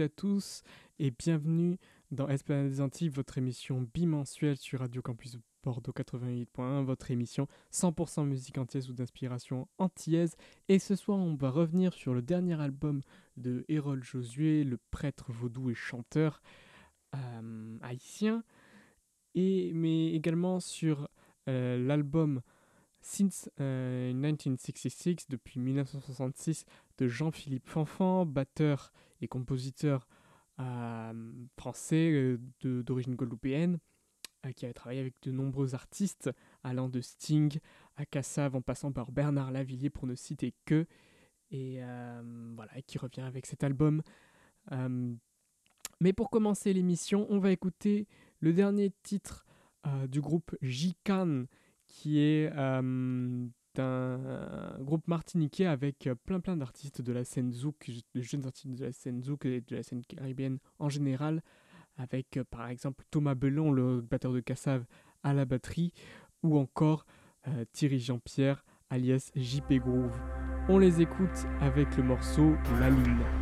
à tous et bienvenue dans Esplanade des Antilles, votre émission bimensuelle sur Radio Campus Bordeaux 88.1, votre émission 100% musique antillaise ou d'inspiration antillaise. Et ce soir, on va revenir sur le dernier album de Hérol Josué, le prêtre vaudou et chanteur euh, haïtien, et, mais également sur euh, l'album Since 1966, euh, depuis 1966, de Jean-Philippe Fanfan, batteur et compositeur euh, français euh, d'origine guadeloupéenne, qui avait travaillé avec de nombreux artistes, allant de Sting à Cassav en passant par Bernard Lavillier pour ne citer que, et voilà, qui revient avec cet album. mais pour commencer l'émission, on va écouter le dernier titre du groupe Jikan qui est euh, un groupe martiniquais avec euh, plein plein d'artistes de la scène zouk, de jeunes artistes de la scène zouk et de la scène caribéenne en général, avec euh, par exemple Thomas Belon, le batteur de Cassav, à la batterie, ou encore Thierry Jean-Pierre, alias JP Groove. On les écoute avec le morceau La Ligne.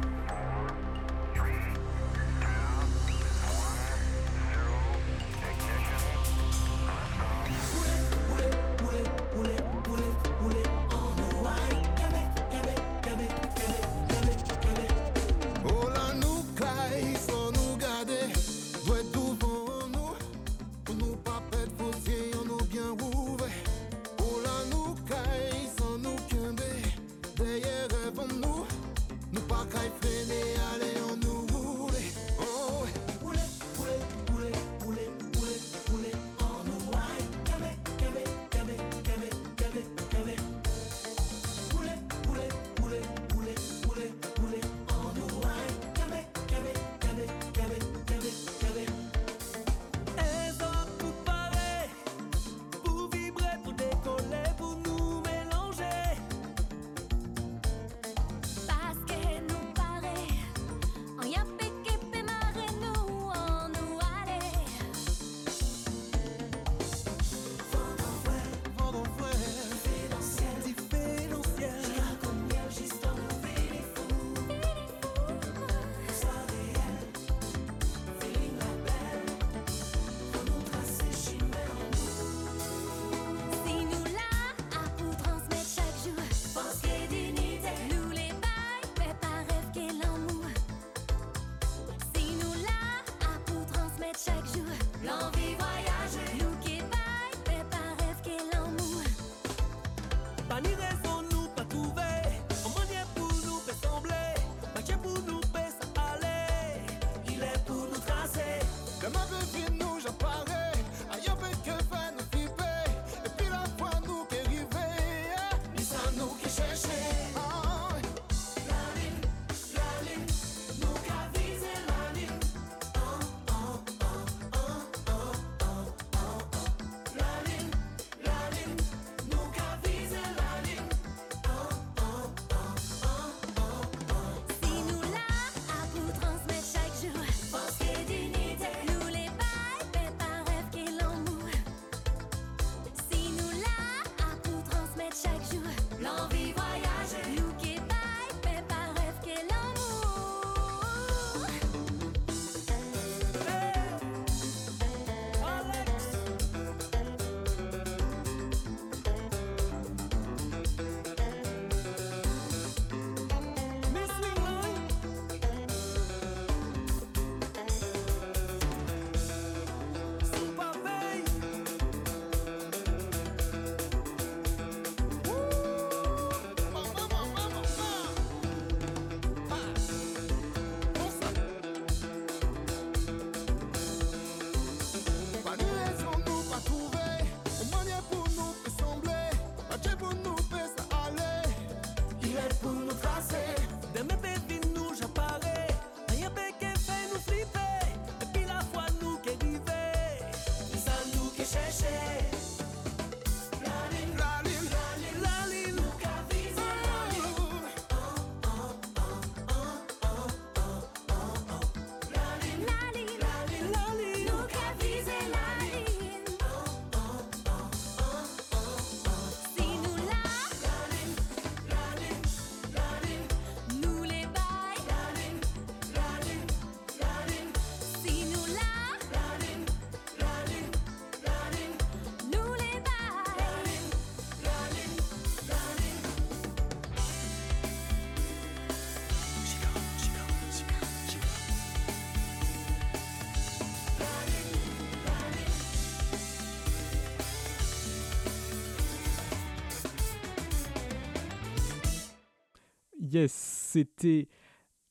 Yes, c'était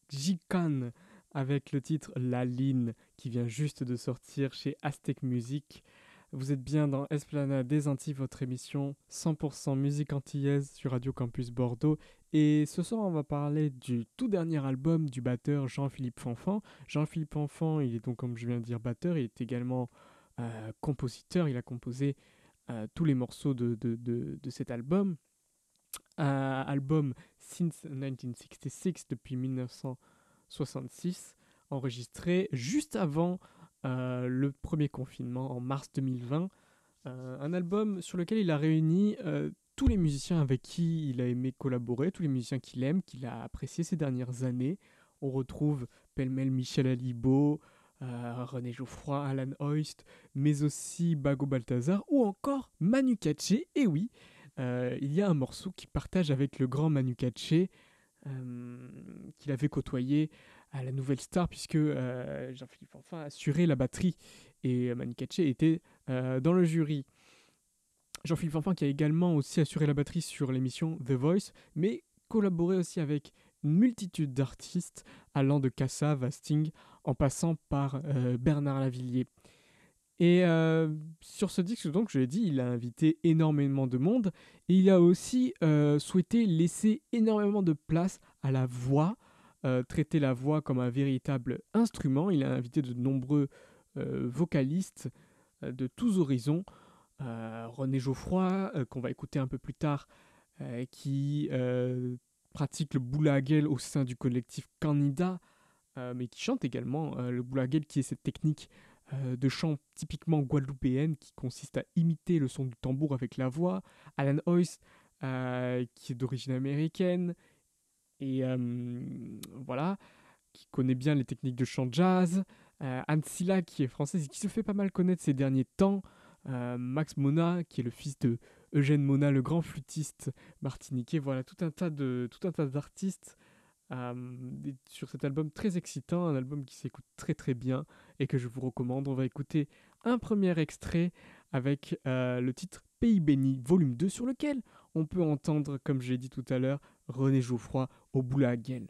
Jikan avec le titre La Line qui vient juste de sortir chez Aztec Music. Vous êtes bien dans Esplanade des Antilles, votre émission 100% musique antillaise sur Radio Campus Bordeaux. Et ce soir, on va parler du tout dernier album du batteur Jean-Philippe Fanfan. Jean-Philippe Fanfan, il est donc, comme je viens de dire, batteur, il est également euh, compositeur. Il a composé euh, tous les morceaux de, de, de, cet album. Un album since 1966, depuis 1966, enregistré juste avant euh, le premier confinement en mars 2020. Euh, un album sur lequel il a réuni euh, tous les musiciens avec qui il a aimé collaborer, tous les musiciens qu'il aime, qu'il a apprécié ces dernières années. On retrouve pêle-mêle Michel Alibo, René Geoffroy, Alan Hoist, mais aussi Bago Balthazar ou encore Manu Katché. Et oui, il y a un morceau qu'il partage avec le grand Manu Katché, qu'il avait côtoyé à la nouvelle star, puisque euh, Jean-Philippe Enfin assurait la batterie et Manu Katché était euh, dans le jury. Jean-Philippe Enfin qui a également aussi assuré la batterie sur l'émission The Voice, mais collaboré aussi avec une multitude d'artistes allant de Cassav à Sting en passant par euh, Bernard Lavillier. Et sur ce disque, donc, je l'ai dit, il a invité énormément de monde et il a aussi souhaité laisser énormément de place à la voix, euh, traiter la voix comme un véritable instrument. Il a invité de nombreux euh, vocalistes euh, de tous horizons. René Geoffroy, qu'on va écouter un peu plus tard, qui pratique le boulagel au sein du collectif Canida, mais qui chante également le boulagel, qui est cette technique de chant typiquement guadeloupéenne qui consiste à imiter le son du tambour avec la voix. Alan Hoyce, qui est d'origine américaine, et voilà, qui connaît bien les techniques de chant jazz. Euh, Anne Silla, qui est française et qui se fait pas mal connaître ces derniers temps. Euh, Max Mona, qui est le fils de Eugène Mona, le grand flûtiste martiniquais. Voilà, tout un tas d'artistes sur cet album très excitant, un album qui s'écoute très très bien et que je vous recommande. On va écouter un premier extrait avec euh, le titre Pays béni, volume 2, sur lequel on peut entendre, comme j'ai dit tout à l'heure, René Geoffroy au Boulaguel.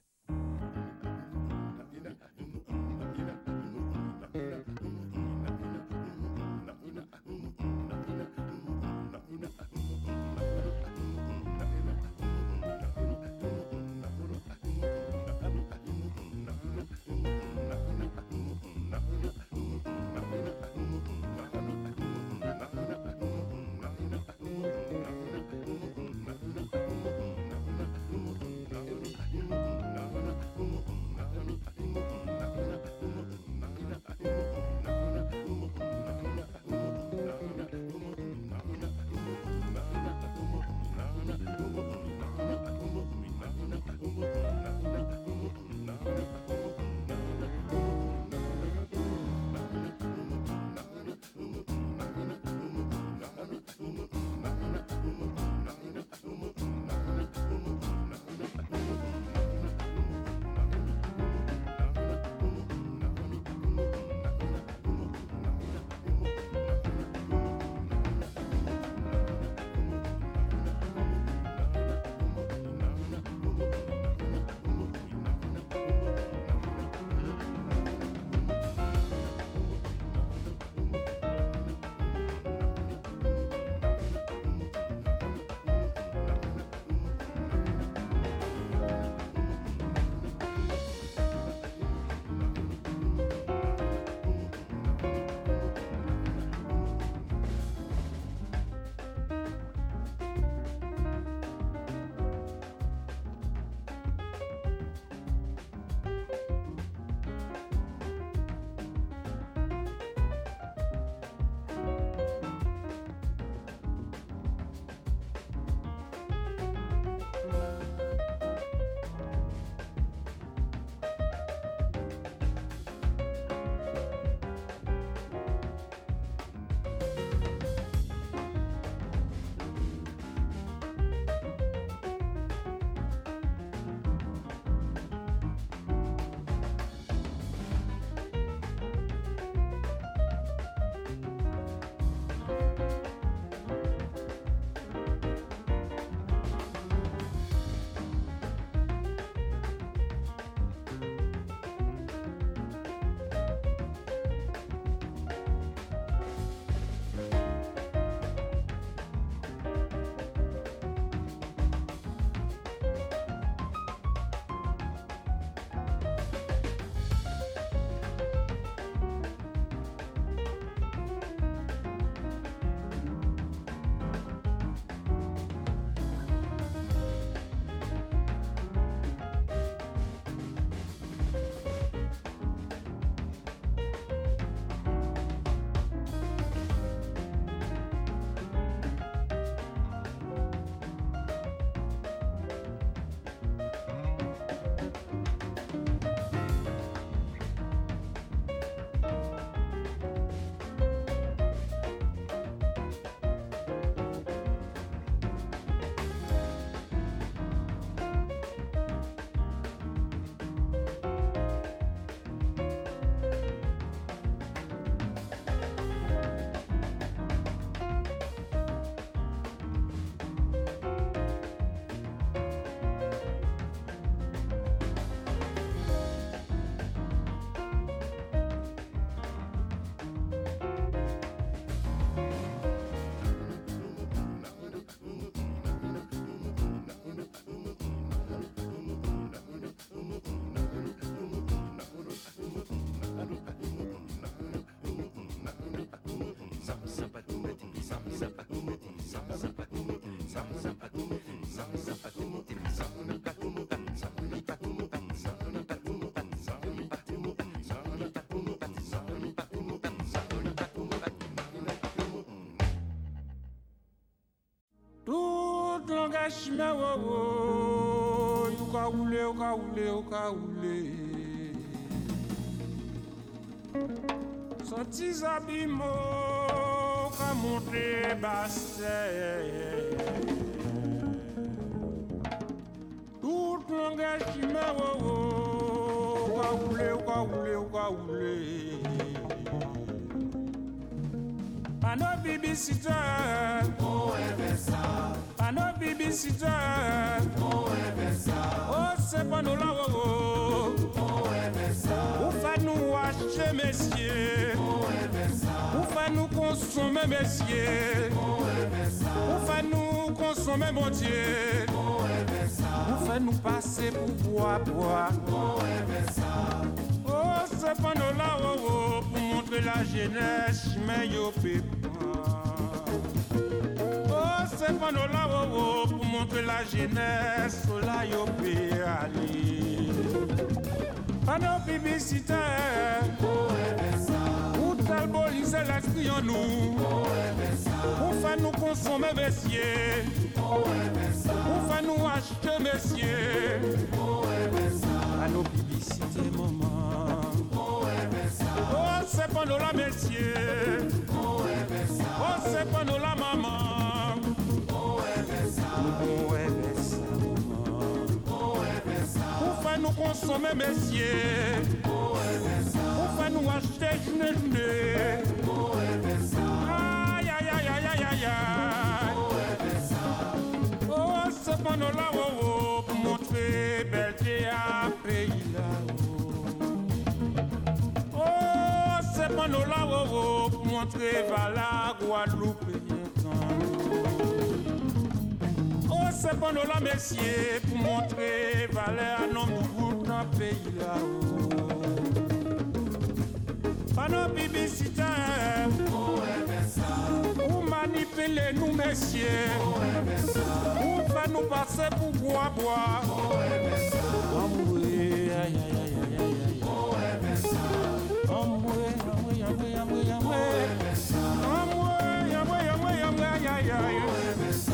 engagement wo wo. Uka ule uka ule uka ule basse tout engagement wo wo. Uka ule uka ule uka ule Ano bibisita Oh, ebesa pas nous là oh oh Ou fa nous acheter messieurs. Ou fa nous consommer messieurs. Ou fa nous consommer mon Dieu. Ou fa nous passer pour boire boire Oh la jeunesse mais yo pépa Là oh oh Pour montrer la jeunesse là yo peut aller Pano publicité. Ou talboliser l'esprit en nous. Ou fa nous consommer messieurs Ou fa nous acheter messieurs Pano publicité maman. Oh c'est pas nous la messieurs Oh c'est pas nous la maman nous consommer messieurs. Ou fa nous acheter june june Aïe aïe aïe aïe aïe aïe. Oh nous la oh oh Pour montrer belleté à pays oh nous la oh oh Pour montrer Vala Guadeloupe Pas nous la messieurs Pour montrer valeur à nos dans le pays là oh Pano bibisita Ou nous messieurs. Ou aïe aïe aïe aïe aïe aïe. Amoué, amoué, amoué, amoué, amoué Amoué, amoué, amoué, amoué, aïe aïe aïe. Amoué,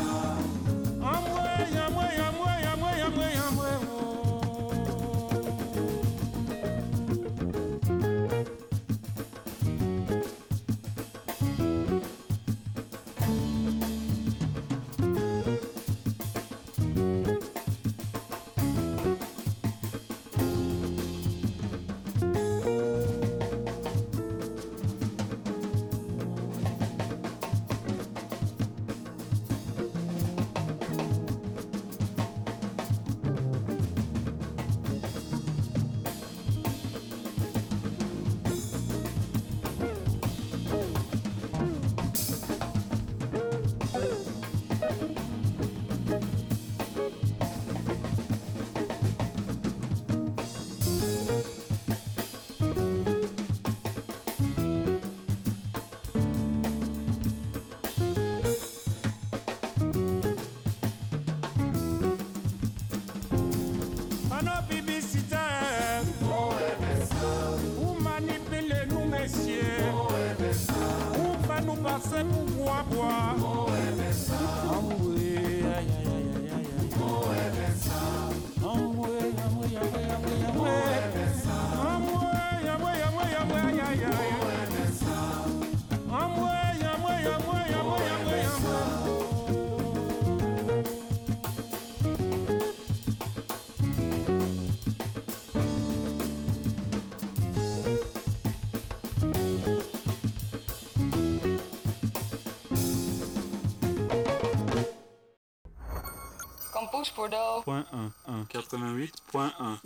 Bordeaux. 88.1.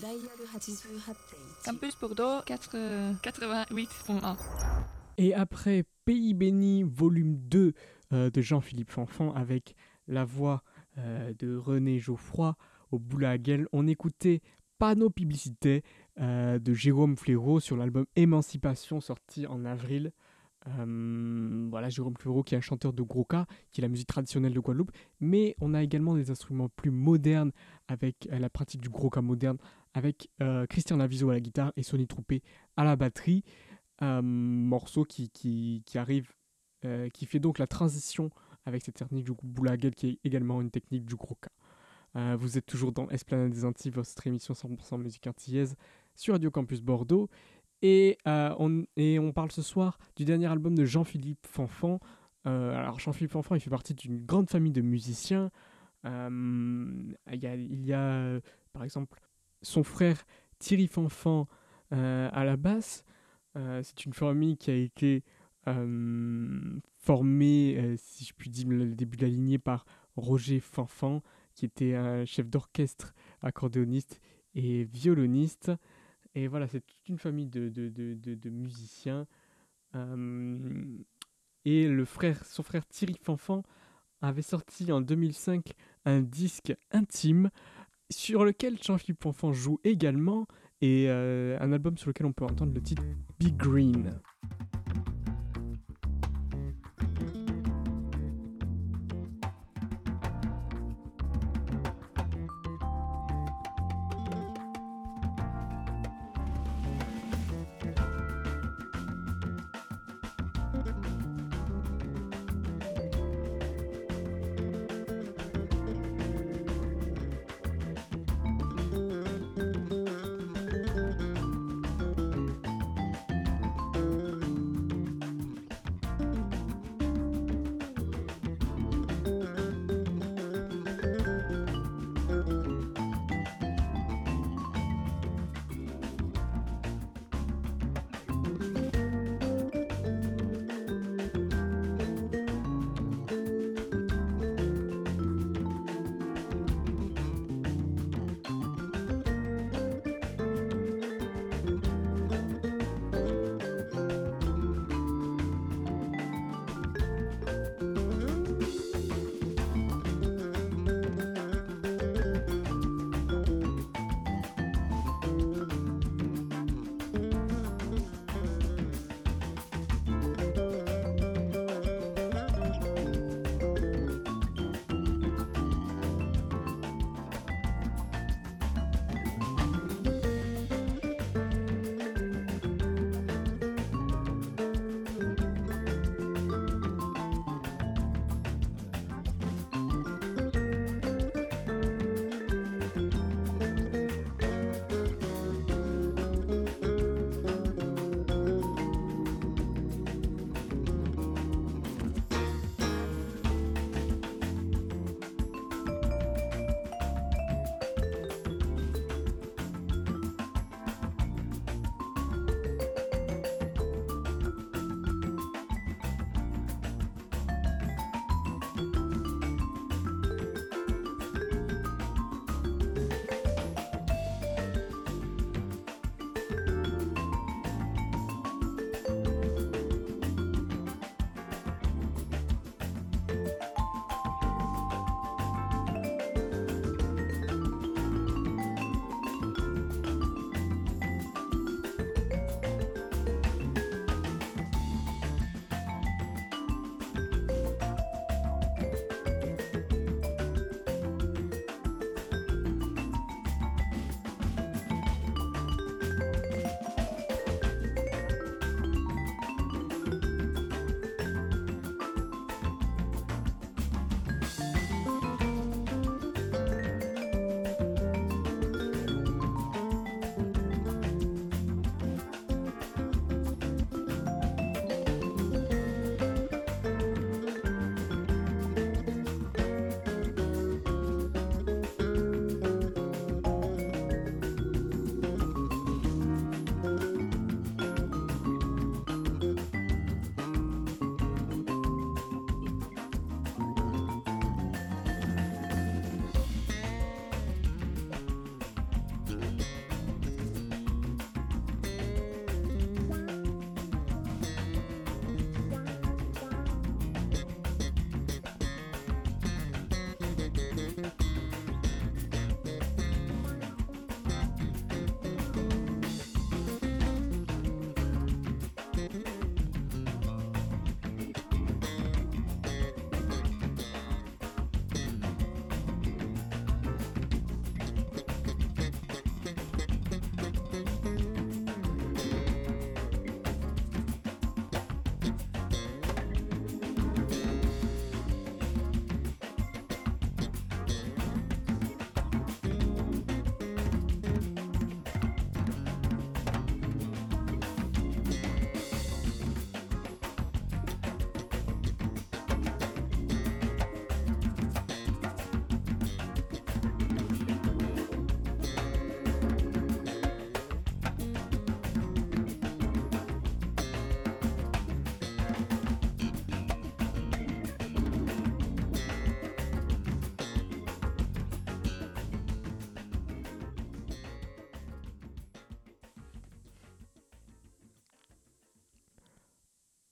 Campus Bordeaux 88.1. Et après Pays béni, volume 2 euh, de Jean-Philippe Fanfan avec la voix euh, de René Geoffroy au Boulaguel, on écoutait Panneau Publicité euh, de Jérôme Fléraud sur l'album Émancipation sorti en avril euh, voilà, Jérôme Fléraud qui est un chanteur de Groka, qui est la musique traditionnelle de Guadeloupe, mais on a également des instruments plus modernes avec euh, la pratique du Groka moderne, avec euh, Christian Laviso à la guitare et Sonny Troupé à la batterie. Morceau qui, qui, arrive, qui fait donc la transition avec cette technique du boulaguel qui est également une technique du groka. Vous êtes toujours dans Esplanade des Antilles, votre émission 100% musique antillaise sur Radio Campus Bordeaux. Et, euh, on, et on parle ce soir du dernier album de Jean-Philippe Fanfan. Euh, alors Jean-Philippe Fanfan, il fait partie d'une grande famille de musiciens. a, il y a par exemple son frère Thierry Fanfan à la basse. C'est une famille qui a été formée, si je puis dire, le début de la lignée par Roger Fanfan, qui était un chef d'orchestre, accordéoniste et violoniste. Et voilà, c'est toute une famille de, musiciens. Et son frère Thierry Fanfan avait sorti en 2005 un disque intime sur lequel Jean-Philippe Fanfan joue également et euh, un album sur lequel on peut entendre le titre Big Green.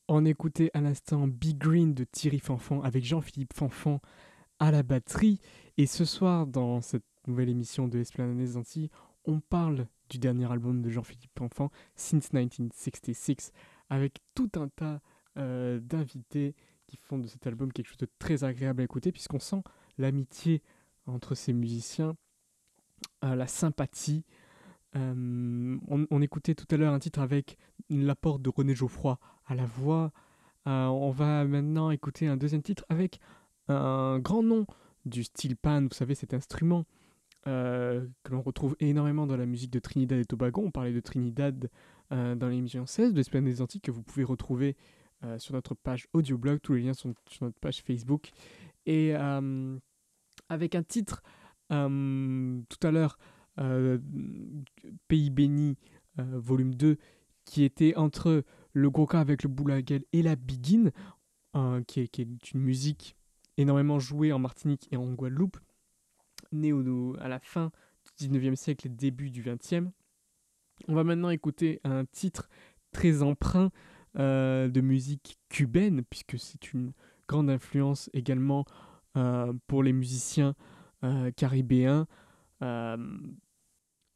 On écoutait à l'instant Big Green de Thierry Fanfan avec Jean-Philippe Fanfan à la batterie. Et ce soir, dans cette nouvelle émission de Esplanade des Antilles, on parle du dernier album de Jean-Philippe Fanfan, Since 1966, avec tout un tas euh, d'invités qui font de cet album quelque chose de très agréable à écouter, puisqu'on sent l'amitié entre ces musiciens, euh, la sympathie. Euh, on, écoutait tout à l'heure un titre avec l'apport de René Geoffroy à la voix. Euh, on va maintenant écouter un deuxième titre avec un grand nom du style pan, vous savez, cet instrument que l'on retrouve énormément dans la musique de Trinidad et Tobago. On parlait de Trinidad dans l'émission 16 de l'Espagne des Antilles que vous pouvez retrouver sur notre page audioblog. Tous les liens sont sur notre page Facebook. Et avec un titre euh, tout à l'heure, euh, Pays béni, euh, volume 2, qui était entre le Goka avec le Boulaguel et la Biguine, qui est, qui, est, une musique énormément jouée en Martinique et en Guadeloupe, née à la fin du 19e siècle et début du 20e. On va maintenant écouter un titre très emprunt de musique cubaine, puisque c'est une grande influence également pour les musiciens euh, caribéen. Euh,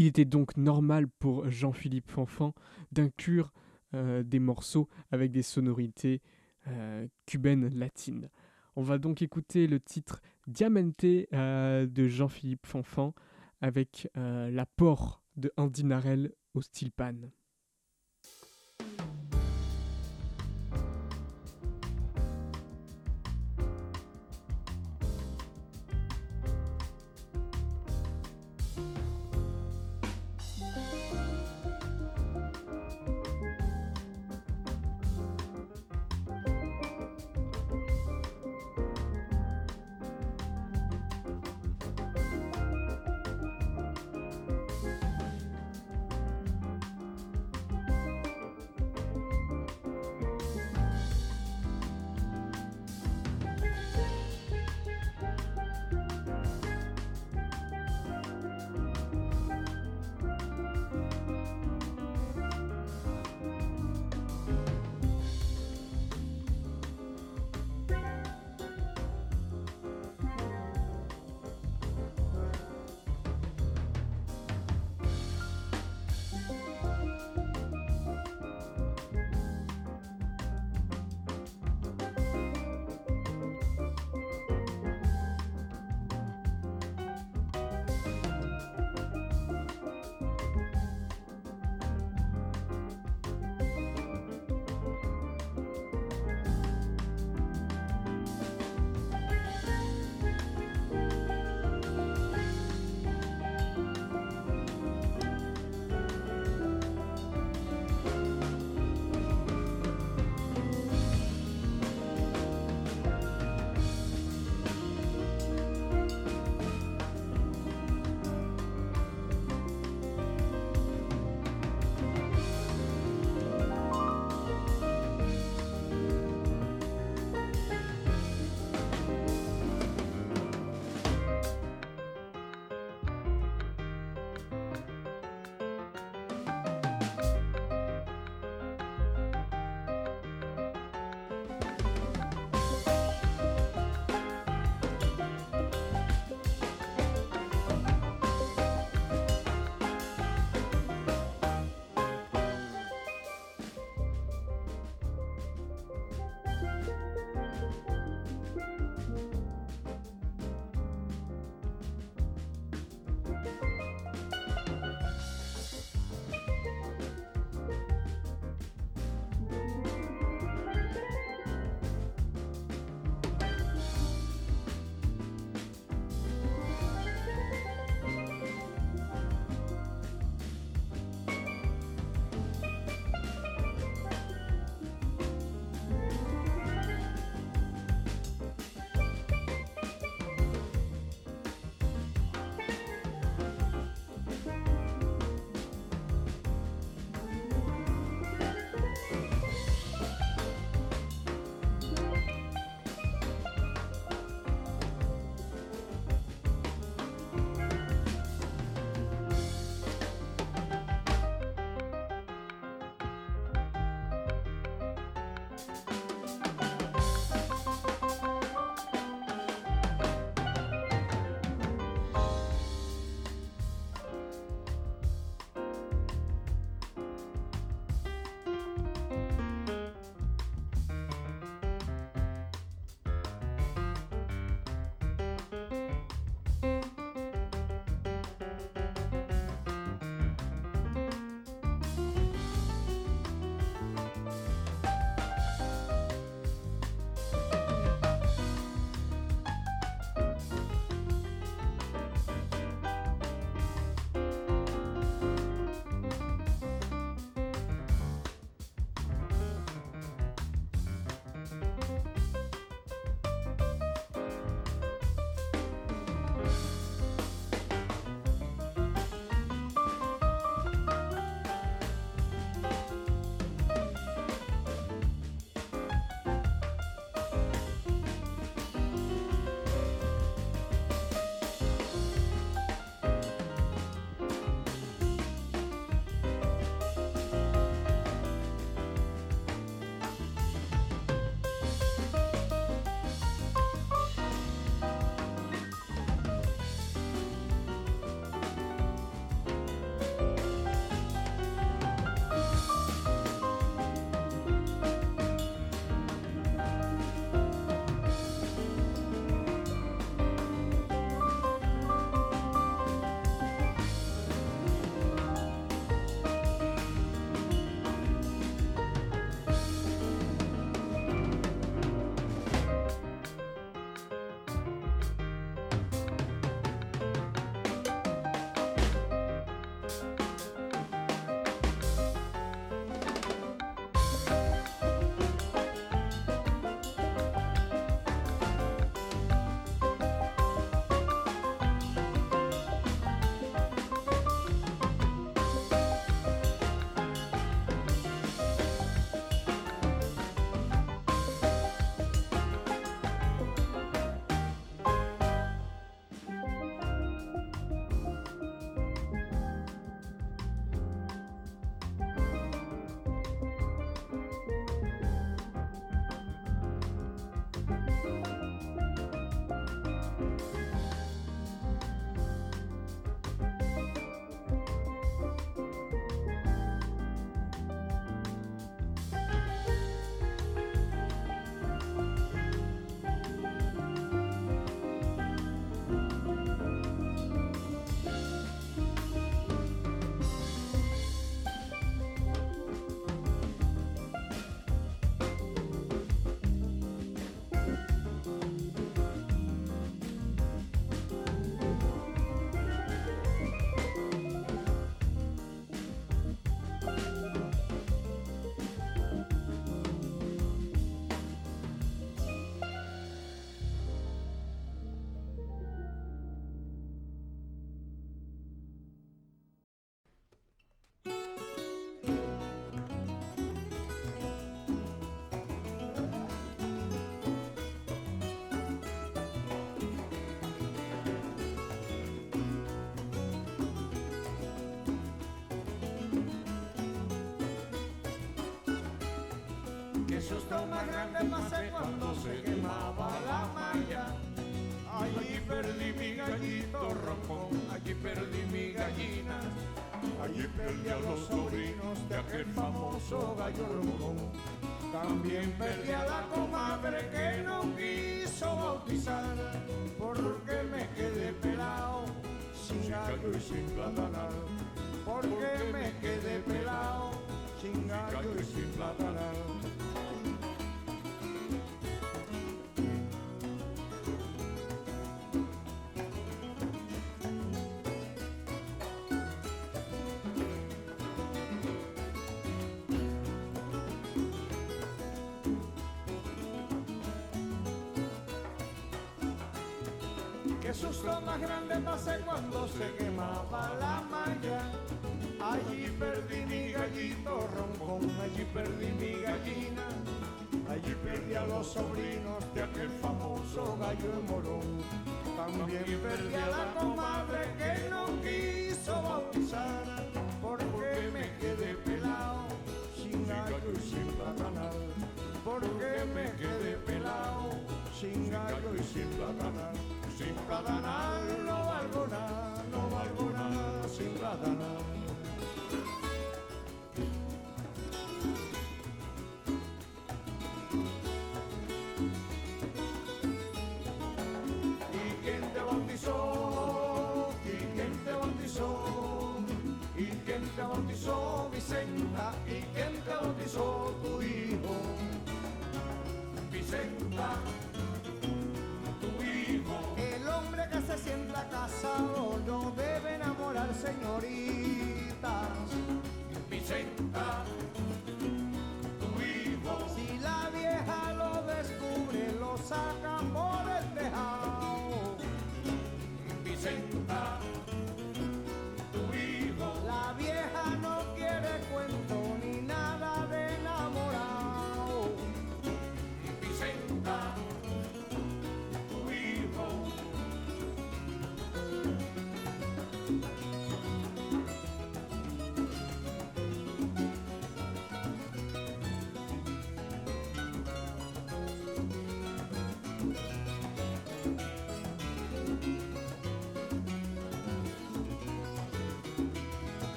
il était donc normal pour Jean-Philippe Fanfan d'inclure euh, des morceaux avec des sonorités cubaines latines. On va donc écouter le titre Diamante de Jean-Philippe Fanfan avec l'apport de Andy Narel au style pan. Susto más grande pasé cuando se quemaba la malla. Allí perdí mi gallito roncón, allí perdí mi gallina. Allí perdí a los sobrinos de aquel famoso gallo roncón. También perdí a la comadre que no quiso bautizar, porque me quedé pelado, sin gallo y sin platanal. Porque me quedé pelado, sin gallo y sin platanal.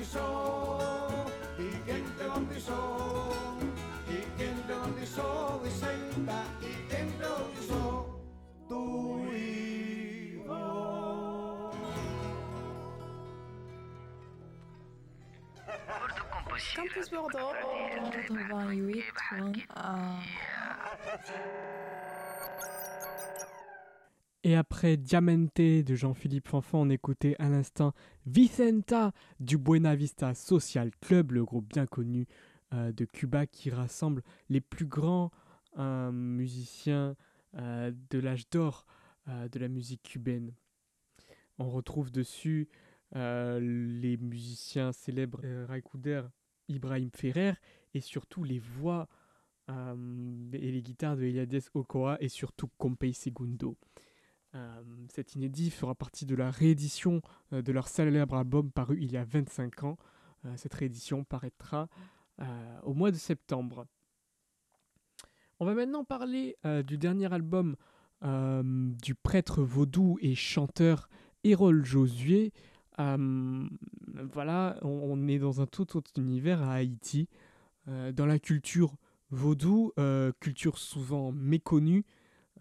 Bautizó, y quién te bautizó, y quién te bautizó, Vicenta, y quién te bautizó, tu hijo. Campus Bordeaux, 88.1. Et après Diamante de Jean-Philippe Fanfan, on écoutait à l'instant Vicenta du Buena Vista Social Club, le groupe bien connu euh, de Cuba qui rassemble les plus grands euh, musiciens euh, de l'âge d'or de la musique cubaine. On retrouve dessus les musiciens célèbres Raikouder, Ibrahim Ferrer et surtout les voix et les guitares de Eliades Okoa et surtout Compay Segundo. Euh, cet inédit fera partie de la réédition euh, de leur célèbre album paru il y a 25 ans. Euh, cette réédition paraîtra au mois de septembre. On va maintenant parler du dernier album du prêtre vaudou et chanteur Hérol Josué. Voilà, on, est dans un tout autre univers à Haïti. Dans la culture vaudou, culture souvent méconnue,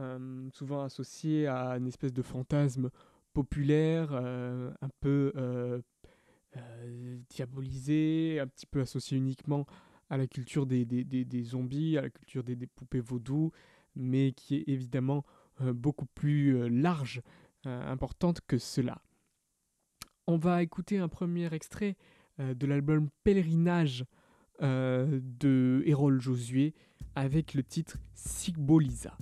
euh, souvent associée à une espèce de fantasme populaire, euh, un peu euh, diabolisé, un petit peu associé uniquement à la culture des, zombies, à la culture des, poupées vaudou, mais qui est évidemment beaucoup plus large, importante que cela. On va écouter un premier extrait de l'album Pèlerinage de Hérol Josué avec le titre Sigbolisa.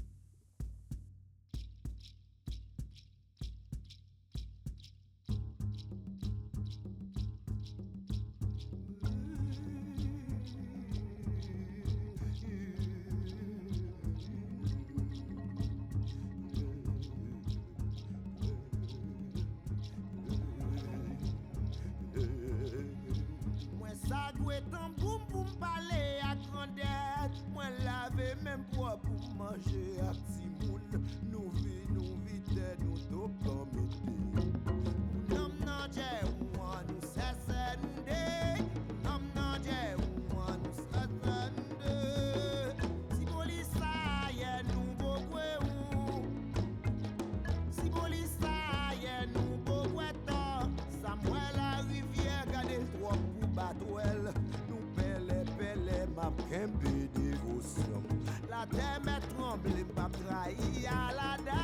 kempe devosyon La te me tremble mpap trahi alada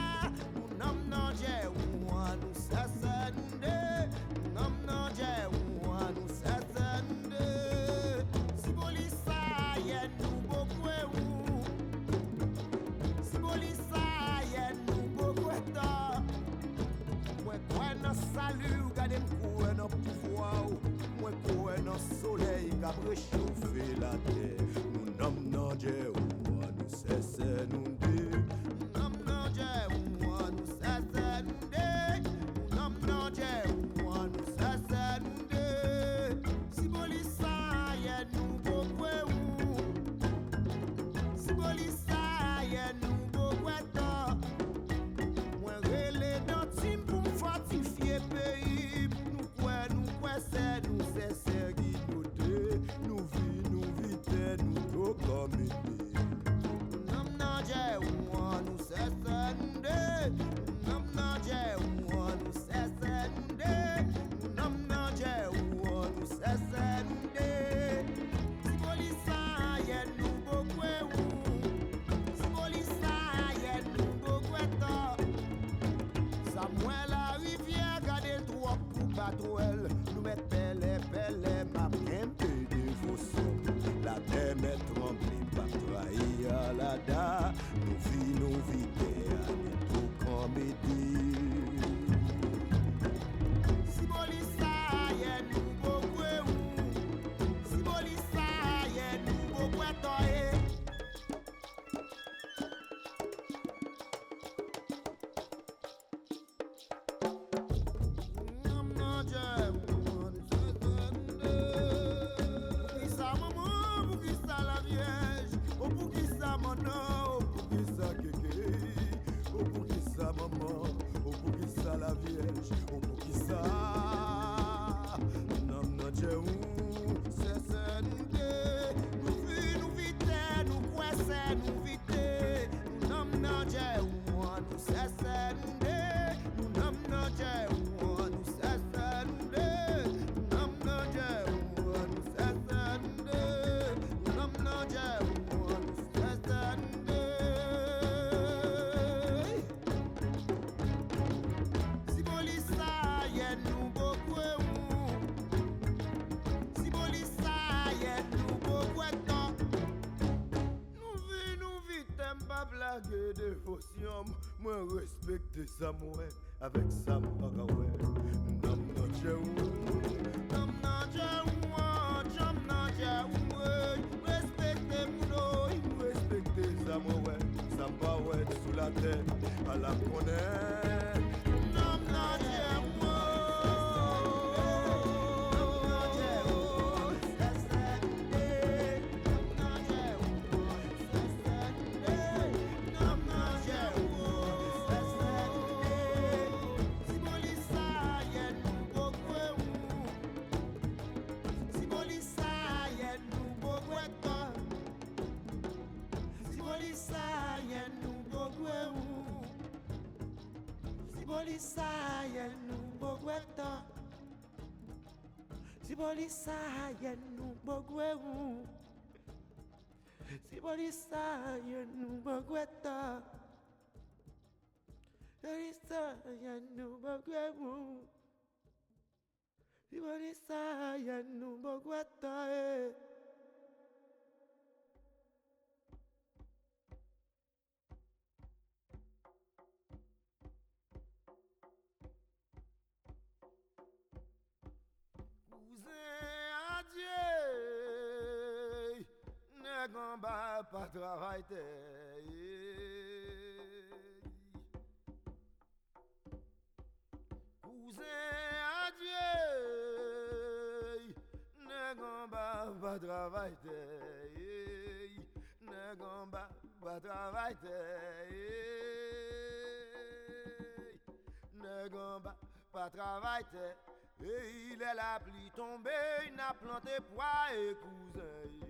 Nou nam nan je ou an nou se sende Nou nam nan je ou an nou se sende Si bolisa ye nou bokwe ou Si bolisa ye nou bokwe ta Mwen kwen nan salu gade mkwen nan pouwa ou. Mwen kwen nan soley kaprechi la ge devosyon Mwen respekte sa mwen sa Nam nan che ou Nam nan che ou Nam nan che ou Respekte mouno Respekte sa mwen Sa sou la ten A la konen tibolisa nu gbogbo ẹ̀tàn tibolisa nu gbogbo ewu tibolisa nu gbogbo ẹ̀tàn tibolisa nu gbogbo ewu tibolisa nu gbogbo eh. nèg en pas travail Cousin adieu nèg en pas travail nèg pas travail nèg pas travail Et il est la pluie tombée, il n'a planté poids et cousin.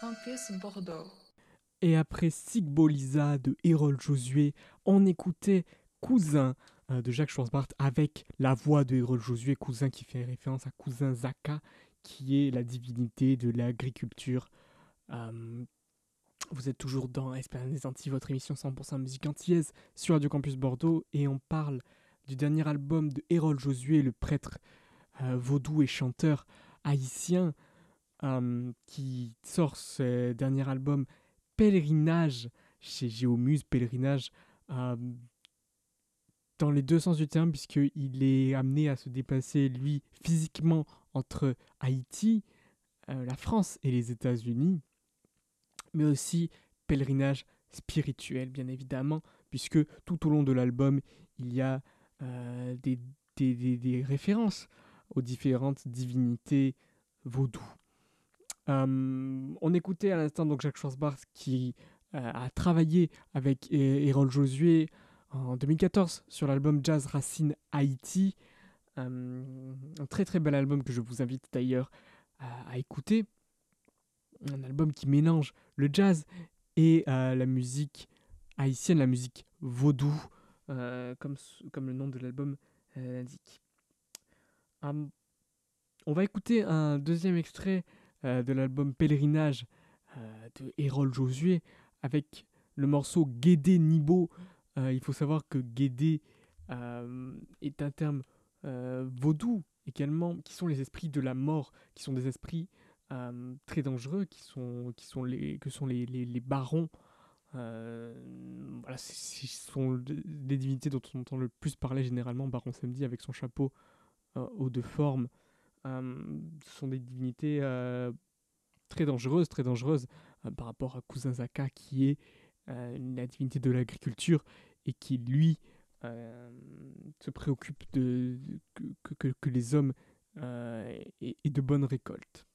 Campus Bordeaux. Et après Sigbolisa de Harold Josué, on écoutait Cousin euh, de Jacques Schwarzbart avec la voix de Harold Josué, Cousin qui fait référence à Cousin Zaka, qui est la divinité de l'agriculture. Euh, vous êtes toujours dans Espérance des Antilles, votre émission 100% musique antillaise sur Radio Campus Bordeaux, et on parle du dernier album de Harold Josué, le prêtre euh, vaudou et chanteur haïtien, euh, qui sort ce dernier album Pèlerinage chez Géomuse, Pèlerinage dans les deux sens du terme, puisqu'il est amené à se déplacer, lui, physiquement entre Haïti, euh, la France et les États-Unis, mais aussi pèlerinage spirituel, bien évidemment, puisque tout au long de l'album, il y a euh, des, des- références aux différentes divinités vaudou. Euh, on écoutait à l'instant donc Jacques Schwarzbart qui a travaillé avec Errol Josué en 2014 sur l'album Jazz Racine Haïti. Euh, un très très bel album que je vous invite d'ailleurs à, écouter. Un album qui mélange le jazz et euh, la musique haïtienne, la musique vaudou, euh, comme, comme le nom de l'album l'indique. Hum, on va écouter un deuxième extrait de l'album Pèlerinage de Errol Josué avec le morceau Guédé Nibo. Euh, il faut savoir que Guédé euh, est un terme euh, vaudou également, qui sont les esprits de la mort, qui sont des esprits très dangereux, qui sont, qui sont les, que sont les, les, barons. Euh, voilà, ce sont les divinités dont on entend le plus parler généralement. Baron Samedi avec son chapeau euh, haut de forme. Ce sont des divinités très dangereuses, très dangereuses par rapport à Cousin Zaka qui est la divinité de l'agriculture et qui lui euh, se préoccupe de, que, que- les hommes euh, aient, de bonnes récoltes.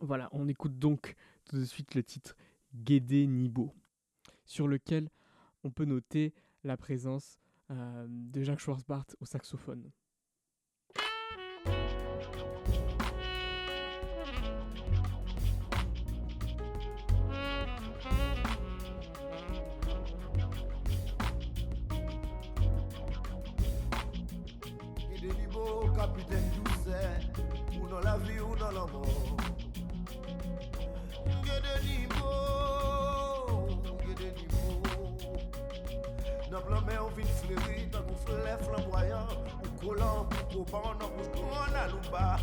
Voilà, on écoute donc tout de suite le titre Guédé Nibo, sur lequel on peut noter la présence euh, de Jacques Schwarzbart au saxophone. Fleur flamboyant, ou collant, ou qu'on qu'on a louba.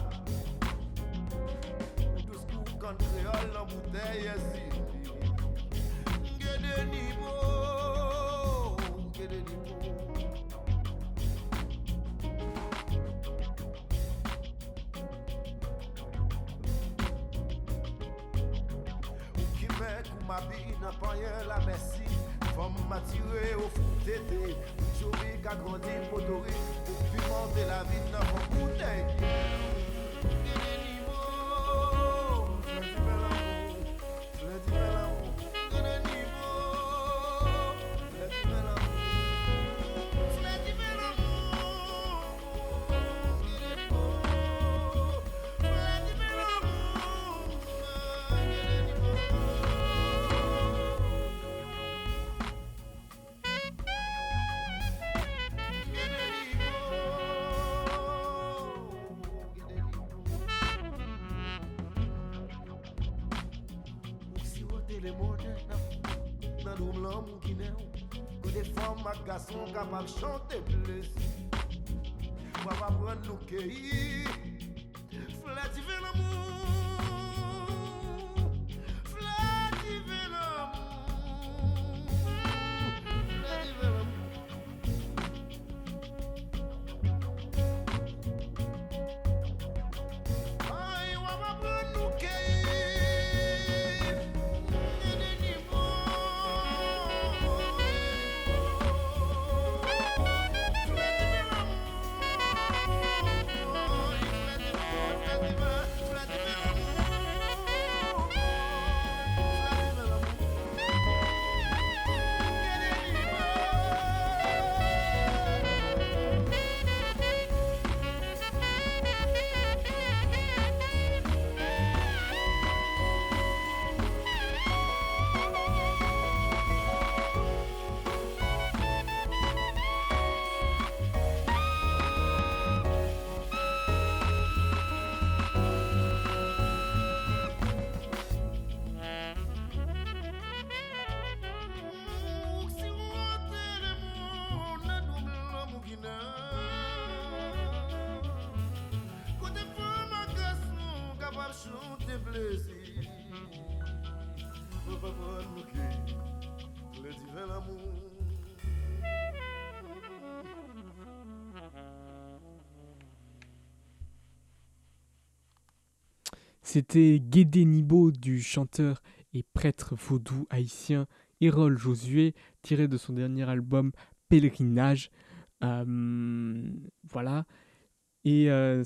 Ou tout ce qu'on quand créole, en bouteille, si. Ou ma vie n'a pas rien la merci Femme m'attirer au foot tété Jouri qu'a grandi monter la vie dans mon bouteille tele modè Nan doum lan mou ki nè Kou de fòm ak gason kapap chante bles Wap ap pran nou ke yi C'était Guédé Nibo du chanteur et prêtre vaudou haïtien Hérol Josué, tiré de son dernier album Pèlerinage. Euh, voilà. Et euh,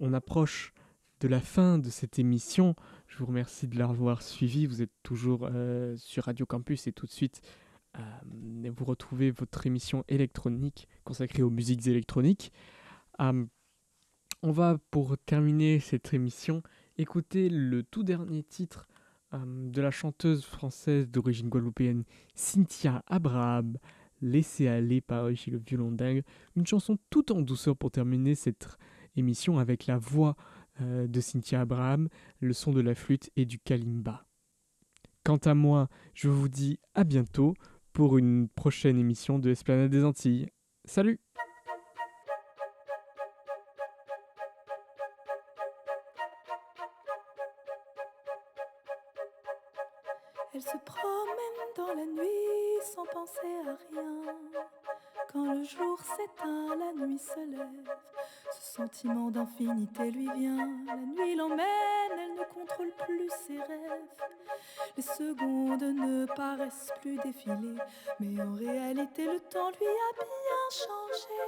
on approche de la fin de cette émission. Je vous remercie de l'avoir suivi. Vous êtes toujours euh, sur Radio Campus et tout de suite, vous retrouvez votre émission électronique consacrée aux musiques électroniques. On va, pour terminer cette émission, écouter le tout dernier titre euh, de la chanteuse française d'origine guadeloupéenne Cynthia Abraham, Laissez aller paru chez le violon dingue. Une chanson tout en douceur pour terminer cette émission avec la voix euh, de Cynthia Abraham, le son de la flûte et du kalimba. Quant à moi, je vous dis à bientôt pour une prochaine émission de Esplanade des Antilles. Salut s'éteint, la nuit se lève. Ce sentiment d'infinité lui vient. La nuit l'emmène, elle ne contrôle plus ses rêves. Les secondes ne paraissent plus défiler. Mais en réalité, le temps lui a bien changé.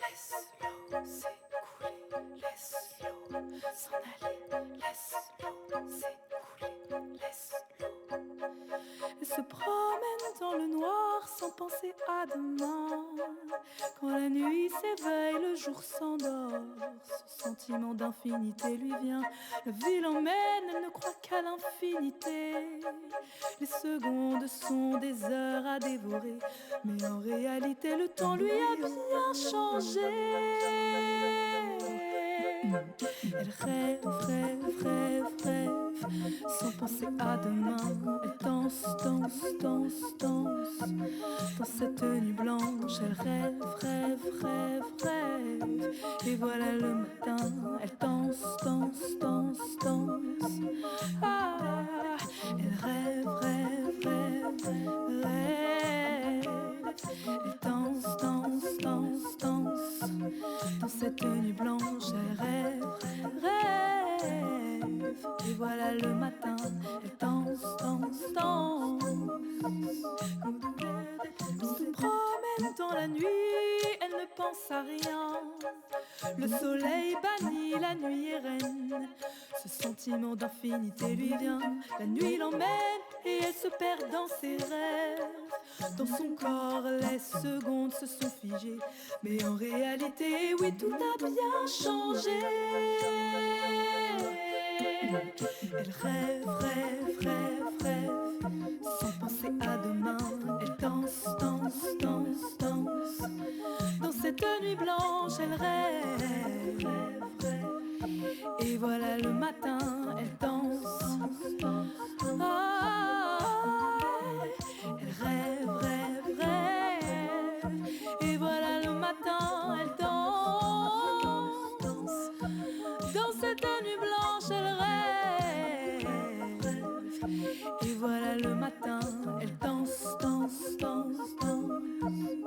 Laisse-l'eau s'écouler, laisse-l'eau s'en aller, laisse-l'eau s'écouler, penser à demain. Quand la nuit s'éveille, le jour s'endort. Ce sentiment d'infinité lui vient. La vie l'emmène, elle ne croit qu'à l'infinité. Les secondes sont des heures à dévorer. Mais en réalité, le temps lui a bien changé. Elle rêve, rêve, rêve, rêve, sans penser à demain. Cette nuit blanche, elle rêve, Le soleil bannit, la nuit est reine. Ce sentiment d'infinité lui vient. La nuit l'emmène et elle se perd dans ses rêves. Dans son corps, les secondes se sont figées. Mais en réalité, oui, tout a bien changé. Elle rêve, rêve, rêve, rêve. Sans penser à demain, elle danse, danse, danse, Dans cette nuit blanche, elle rêve. Et voilà le matin, elle danse. Ah, elle rêve, rêve, rêve. Et voilà le matin, elle Le